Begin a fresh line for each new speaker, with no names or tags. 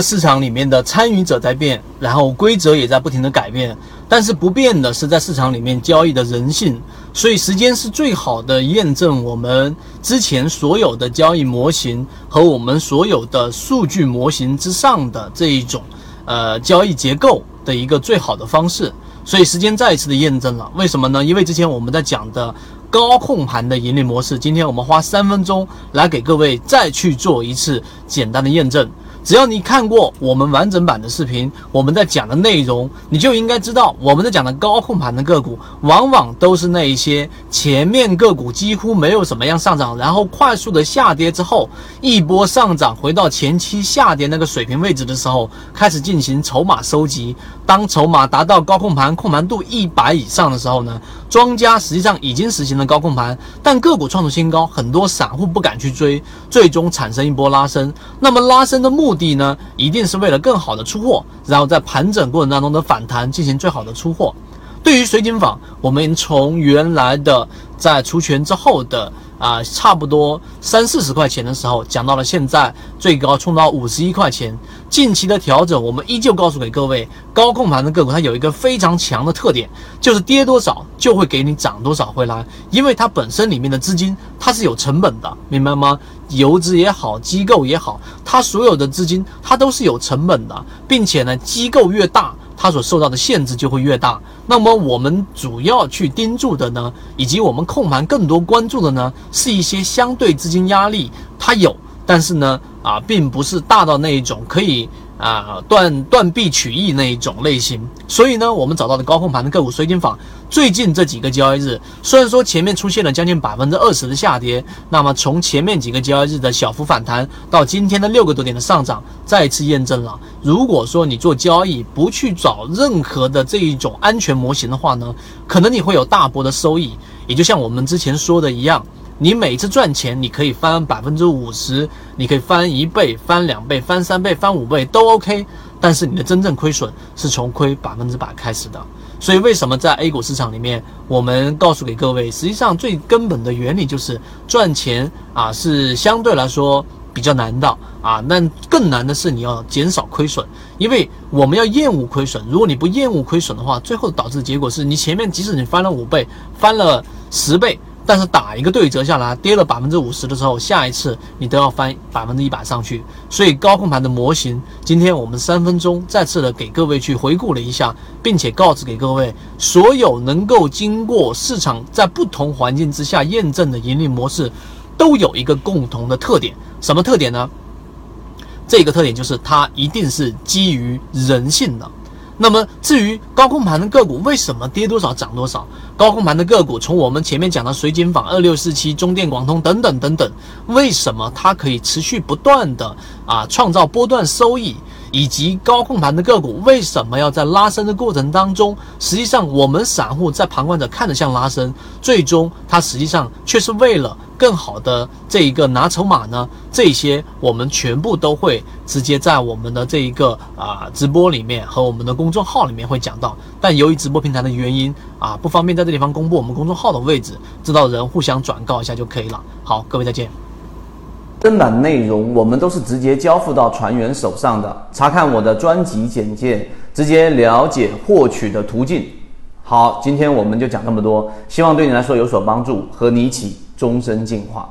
市场里面的参与者在变，然后规则也在不停的改变，但是不变的是在市场里面交易的人性。所以时间是最好的验证我们之前所有的交易模型和我们所有的数据模型之上的这一种呃交易结构的一个最好的方式。所以时间再一次的验证了，为什么呢？因为之前我们在讲的高控盘的盈利模式，今天我们花三分钟来给各位再去做一次简单的验证。只要你看过我们完整版的视频，我们在讲的内容，你就应该知道，我们在讲的高控盘的个股，往往都是那一些前面个股几乎没有什么样上涨，然后快速的下跌之后，一波上涨回到前期下跌那个水平位置的时候，开始进行筹码收集。当筹码达到高控盘控盘度一百以上的时候呢，庄家实际上已经实行了高控盘，但个股创出新高，很多散户不敢去追，最终产生一波拉升。那么拉升的目的地呢，一定是为了更好的出货，然后在盘整过程当中的反弹进行最好的出货。对于水井坊，我们从原来的在除权之后的。啊，差不多三四十块钱的时候，讲到了现在最高冲到五十一块钱。近期的调整，我们依旧告诉给各位，高控盘的个股它有一个非常强的特点，就是跌多少就会给你涨多少回来，因为它本身里面的资金它是有成本的，明白吗？游资也好，机构也好，它所有的资金它都是有成本的，并且呢，机构越大。它所受到的限制就会越大。那么我们主要去盯住的呢，以及我们控盘更多关注的呢，是一些相对资金压力它有，但是呢，啊，并不是大到那一种可以。啊，断断臂取义那一种类型，所以呢，我们找到的高控盘的个股水晶坊，最近这几个交易日，虽然说前面出现了将近百分之二十的下跌，那么从前面几个交易日的小幅反弹到今天的六个多点的上涨，再次验证了，如果说你做交易不去找任何的这一种安全模型的话呢，可能你会有大波的收益，也就像我们之前说的一样。你每次赚钱，你可以翻百分之五十，你可以翻一倍、翻两倍、翻三倍、翻五倍都 OK。但是你的真正亏损是从亏百分之百开始的。所以为什么在 A 股市场里面，我们告诉给各位，实际上最根本的原理就是赚钱啊，是相对来说比较难的啊。那更难的是你要减少亏损，因为我们要厌恶亏损。如果你不厌恶亏损的话，最后导致的结果是你前面即使你翻了五倍、翻了十倍。但是打一个对折下来，跌了百分之五十的时候，下一次你都要翻百分之一百上去。所以高控盘的模型，今天我们三分钟再次的给各位去回顾了一下，并且告知给各位，所有能够经过市场在不同环境之下验证的盈利模式，都有一个共同的特点。什么特点呢？这个特点就是它一定是基于人性的。那么，至于高控盘的个股为什么跌多少涨多少？高控盘的个股，从我们前面讲的水井坊、二六四七、中电广通等等等等，为什么它可以持续不断的啊创造波段收益？以及高控盘的个股为什么要在拉升的过程当中？实际上，我们散户在旁观者看着像拉升，最终它实际上却是为了更好的这一个拿筹码呢？这些我们全部都会直接在我们的这一个啊直播里面和我们的公众号里面会讲到。但由于直播平台的原因啊，不方便在这地方公布我们公众号的位置，知道人互相转告一下就可以了。好，各位再见。
正版内容我们都是直接交付到船员手上的，查看我的专辑简介，直接了解获取的途径。好，今天我们就讲这么多，希望对你来说有所帮助，和你一起终身进化。